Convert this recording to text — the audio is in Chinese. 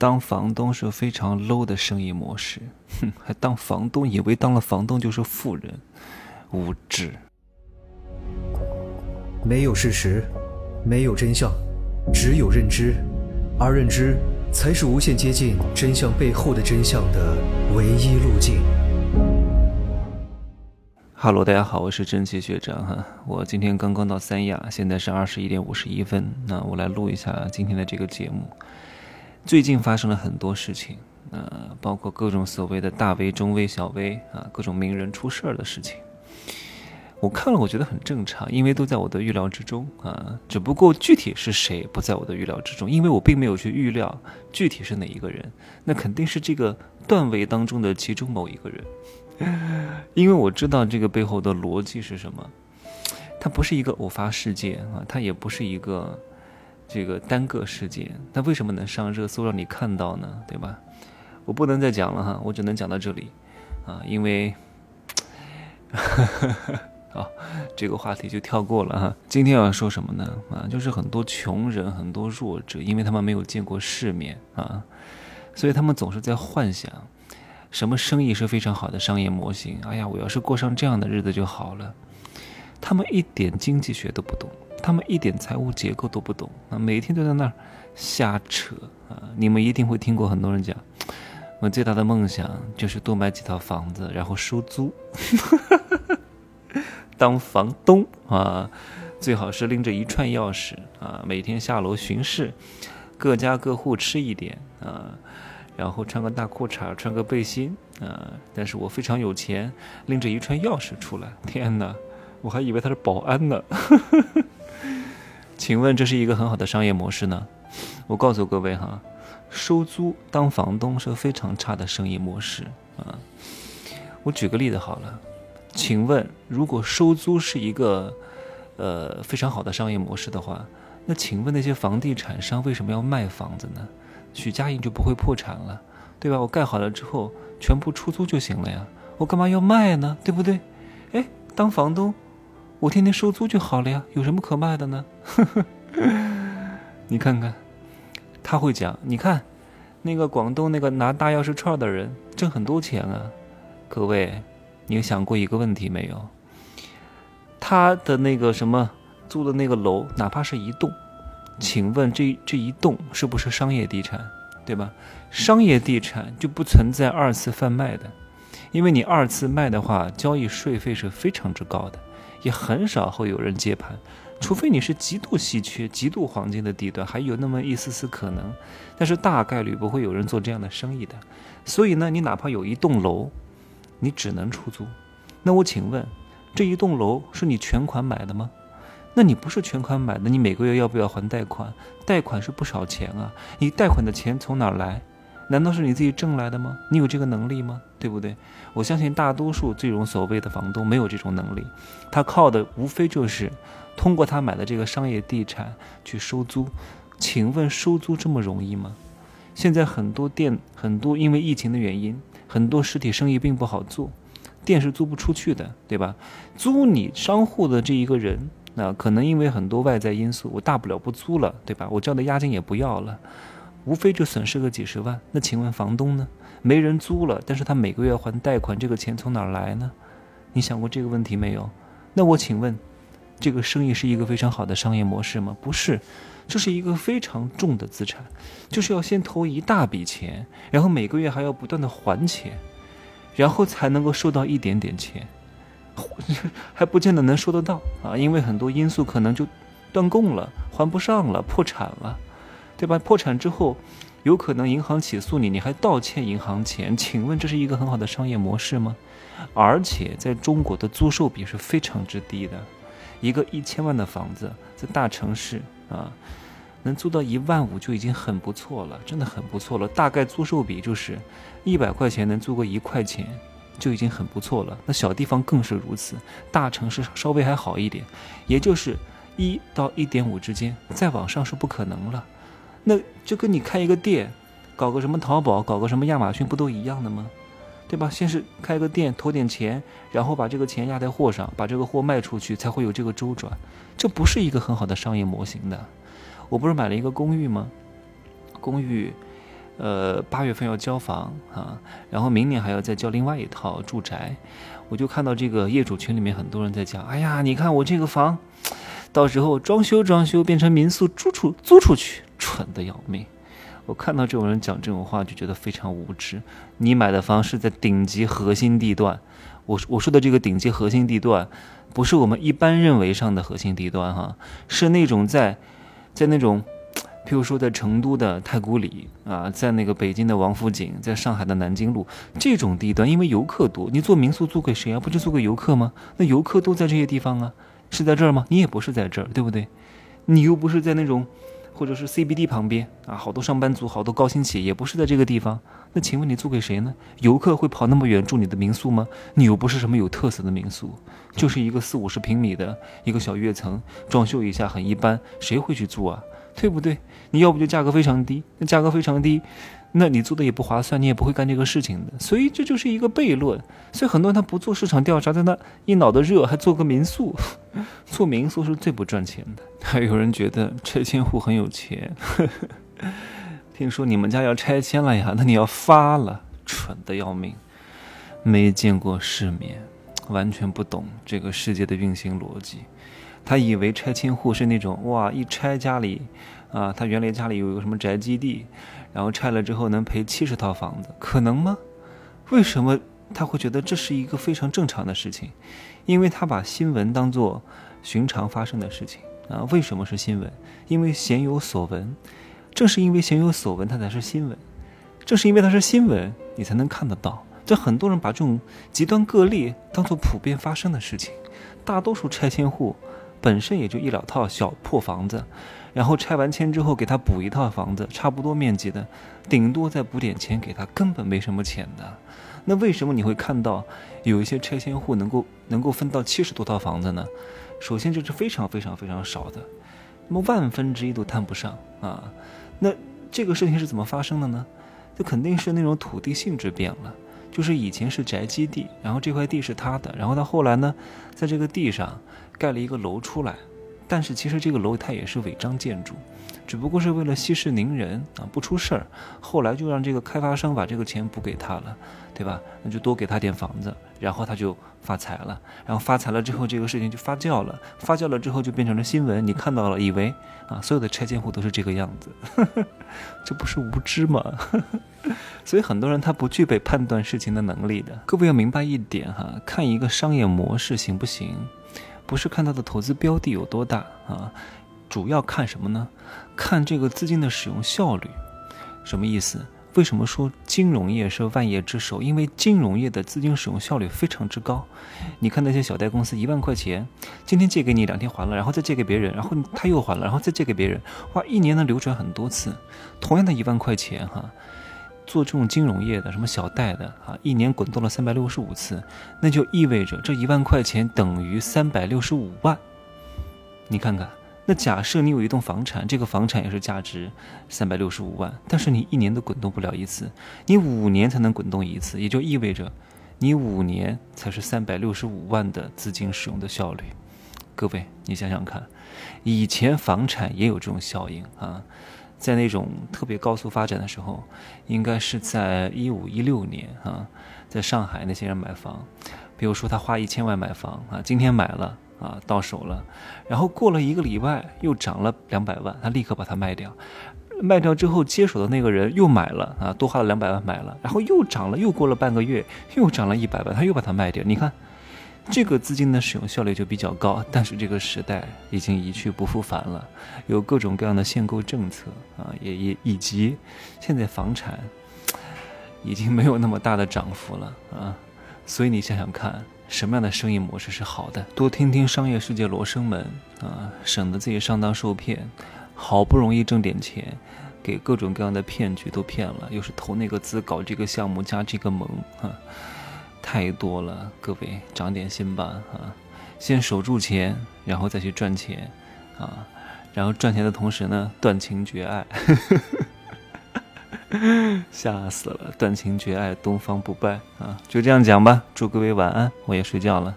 当房东是非常 low 的生意模式，哼，还当房东，以为当了房东就是富人，无知。没有事实，没有真相，只有认知，而认知才是无限接近真相背后的真相的唯一路径。哈喽，大家好，我是真奇学长哈，我今天刚刚到三亚，现在是二十一点五十一分，那我来录一下今天的这个节目。最近发生了很多事情，呃，包括各种所谓的大 V、中 V、小 V 啊，各种名人出事儿的事情。我看了，我觉得很正常，因为都在我的预料之中啊。只不过具体是谁不在我的预料之中，因为我并没有去预料具体是哪一个人，那肯定是这个段位当中的其中某一个人，因为我知道这个背后的逻辑是什么。它不是一个偶发事件啊，它也不是一个。这个单个事件，那为什么能上热搜让你看到呢？对吧？我不能再讲了哈，我只能讲到这里，啊，因为，好，这个话题就跳过了哈。今天要说什么呢？啊，就是很多穷人，很多弱者，因为他们没有见过世面啊，所以他们总是在幻想，什么生意是非常好的商业模型。哎呀，我要是过上这样的日子就好了。他们一点经济学都不懂。他们一点财务结构都不懂啊，每天都在那儿瞎扯啊！你们一定会听过很多人讲，我最大的梦想就是多买几套房子，然后收租，当房东啊！最好是拎着一串钥匙啊，每天下楼巡视，各家各户吃一点啊，然后穿个大裤衩，穿个背心啊！但是我非常有钱，拎着一串钥匙出来，天哪！我还以为他是保安呢。请问这是一个很好的商业模式呢？我告诉各位哈，收租当房东是非常差的生意模式啊。我举个例子好了，请问如果收租是一个呃非常好的商业模式的话，那请问那些房地产商为什么要卖房子呢？许家印就不会破产了，对吧？我盖好了之后全部出租就行了呀，我干嘛要卖呢？对不对？哎，当房东。我天天收租就好了呀，有什么可卖的呢？你看看，他会讲。你看，那个广东那个拿大钥匙串的人挣很多钱啊。各位，你有想过一个问题没有？他的那个什么租的那个楼，哪怕是一栋，请问这这一栋是不是商业地产？对吧？商业地产就不存在二次贩卖的，因为你二次卖的话，交易税费是非常之高的。也很少会有人接盘，除非你是极度稀缺、极度黄金的地段，还有那么一丝丝可能，但是大概率不会有人做这样的生意的。所以呢，你哪怕有一栋楼，你只能出租。那我请问，这一栋楼是你全款买的吗？那你不是全款买的，你每个月要不要还贷款？贷款是不少钱啊，你贷款的钱从哪来？难道是你自己挣来的吗？你有这个能力吗？对不对？我相信大多数这种所谓的房东没有这种能力，他靠的无非就是通过他买的这个商业地产去收租。请问收租这么容易吗？现在很多店，很多因为疫情的原因，很多实体生意并不好做，店是租不出去的，对吧？租你商户的这一个人，那可能因为很多外在因素，我大不了不租了，对吧？我交的押金也不要了。无非就损失个几十万，那请问房东呢？没人租了，但是他每个月还贷款，这个钱从哪儿来呢？你想过这个问题没有？那我请问，这个生意是一个非常好的商业模式吗？不是，这是一个非常重的资产，就是要先投一大笔钱，然后每个月还要不断的还钱，然后才能够收到一点点钱，还不见得能收得到啊，因为很多因素可能就断供了，还不上了，破产了。对吧？破产之后，有可能银行起诉你，你还倒欠银行钱。请问这是一个很好的商业模式吗？而且在中国的租售比是非常之低的，一个一千万的房子在大城市啊，能租到一万五就已经很不错了，真的很不错了。大概租售比就是一百块钱能租个一块钱，就已经很不错了。那小地方更是如此，大城市稍微还好一点，也就是一到一点五之间，再往上是不可能了。那就跟你开一个店，搞个什么淘宝，搞个什么亚马逊，不都一样的吗？对吧？先是开个店，投点钱，然后把这个钱压在货上，把这个货卖出去，才会有这个周转。这不是一个很好的商业模型的。我不是买了一个公寓吗？公寓，呃，八月份要交房啊，然后明年还要再交另外一套住宅，我就看到这个业主群里面很多人在讲，哎呀，你看我这个房，到时候装修装修变成民宿租出租出去，蠢的要命。我看到这种人讲这种话就觉得非常无知。你买的房是在顶级核心地段，我我说的这个顶级核心地段，不是我们一般认为上的核心地段哈，是那种在在那种。譬如说，在成都的太古里啊，在那个北京的王府井，在上海的南京路这种地段，因为游客多，你做民宿租给谁啊？不就租给游客吗？那游客都在这些地方啊，是在这儿吗？你也不是在这儿，对不对？你又不是在那种，或者是 CBD 旁边啊，好多上班族，好多高新企业，也不是在这个地方。那请问你租给谁呢？游客会跑那么远住你的民宿吗？你又不是什么有特色的民宿，就是一个四五十平米的一个小跃层，装修一下很一般，谁会去住啊？对不对？你要不就价格非常低，那价格非常低，那你做的也不划算，你也不会干这个事情的。所以这就是一个悖论。所以很多人他不做市场调查，在那一脑子热，还做个民宿，做民宿是最不赚钱的。还有人觉得拆迁户很有钱，听说你们家要拆迁了呀？那你要发了，蠢的要命，没见过世面，完全不懂这个世界的运行逻辑。他以为拆迁户是那种哇，一拆家里，啊，他原来家里有一个什么宅基地，然后拆了之后能赔七十套房子，可能吗？为什么他会觉得这是一个非常正常的事情？因为他把新闻当做寻常发生的事情啊。为什么是新闻？因为鲜有所闻，正是因为鲜有所闻，它才是新闻。正是因为它是新闻，你才能看得到。这很多人把这种极端个例当做普遍发生的事情，大多数拆迁户。本身也就一两套小破房子，然后拆完迁之后给他补一套房子，差不多面积的，顶多再补点钱给他，根本没什么钱的。那为什么你会看到有一些拆迁户能够能够分到七十多套房子呢？首先这是非常非常非常少的，那么万分之一都谈不上啊。那这个事情是怎么发生的呢？这肯定是那种土地性质变了，就是以前是宅基地，然后这块地是他的，然后他后来呢，在这个地上。盖了一个楼出来，但是其实这个楼它也是违章建筑，只不过是为了息事宁人啊，不出事儿。后来就让这个开发商把这个钱补给他了，对吧？那就多给他点房子，然后他就发财了。然后发财了之后，这个事情就发酵了，发酵了之后就变成了新闻，你看到了，以为啊，所有的拆迁户都是这个样子，这不是无知吗？所以很多人他不具备判断事情的能力的。各位要明白一点哈，看一个商业模式行不行？不是看它的投资标的有多大啊，主要看什么呢？看这个资金的使用效率。什么意思？为什么说金融业是万业之首？因为金融业的资金使用效率非常之高。你看那些小贷公司，一万块钱，今天借给你，两天还了，然后再借给别人，然后他又还了，然后再借给别人，哇，一年能流转很多次。同样的一万块钱，哈。做这种金融业的，什么小贷的啊，一年滚动了三百六十五次，那就意味着这一万块钱等于三百六十五万。你看看，那假设你有一栋房产，这个房产也是价值三百六十五万，但是你一年都滚动不了一次，你五年才能滚动一次，也就意味着你五年才是三百六十五万的资金使用的效率。各位，你想想看，以前房产也有这种效应啊。在那种特别高速发展的时候，应该是在一五一六年啊，在上海那些人买房，比如说他花一千万买房啊，今天买了啊，到手了，然后过了一个礼拜又涨了两百万，他立刻把它卖掉，卖掉之后接手的那个人又买了啊，多花了两百万买了，然后又涨了，又过了半个月又涨了一百万，他又把它卖掉，你看。这个资金的使用效率就比较高，但是这个时代已经一去不复返了，有各种各样的限购政策啊，也也以及现在房产已经没有那么大的涨幅了啊，所以你想想看，什么样的生意模式是好的？多听听商业世界罗生门啊，省得自己上当受骗，好不容易挣点钱，给各种各样的骗局都骗了，又是投那个资搞这个项目加这个盟啊。太多了，各位长点心吧啊！先守住钱，然后再去赚钱啊！然后赚钱的同时呢，断情绝爱，吓死了！断情绝爱，东方不败啊！就这样讲吧，祝各位晚安，我也睡觉了。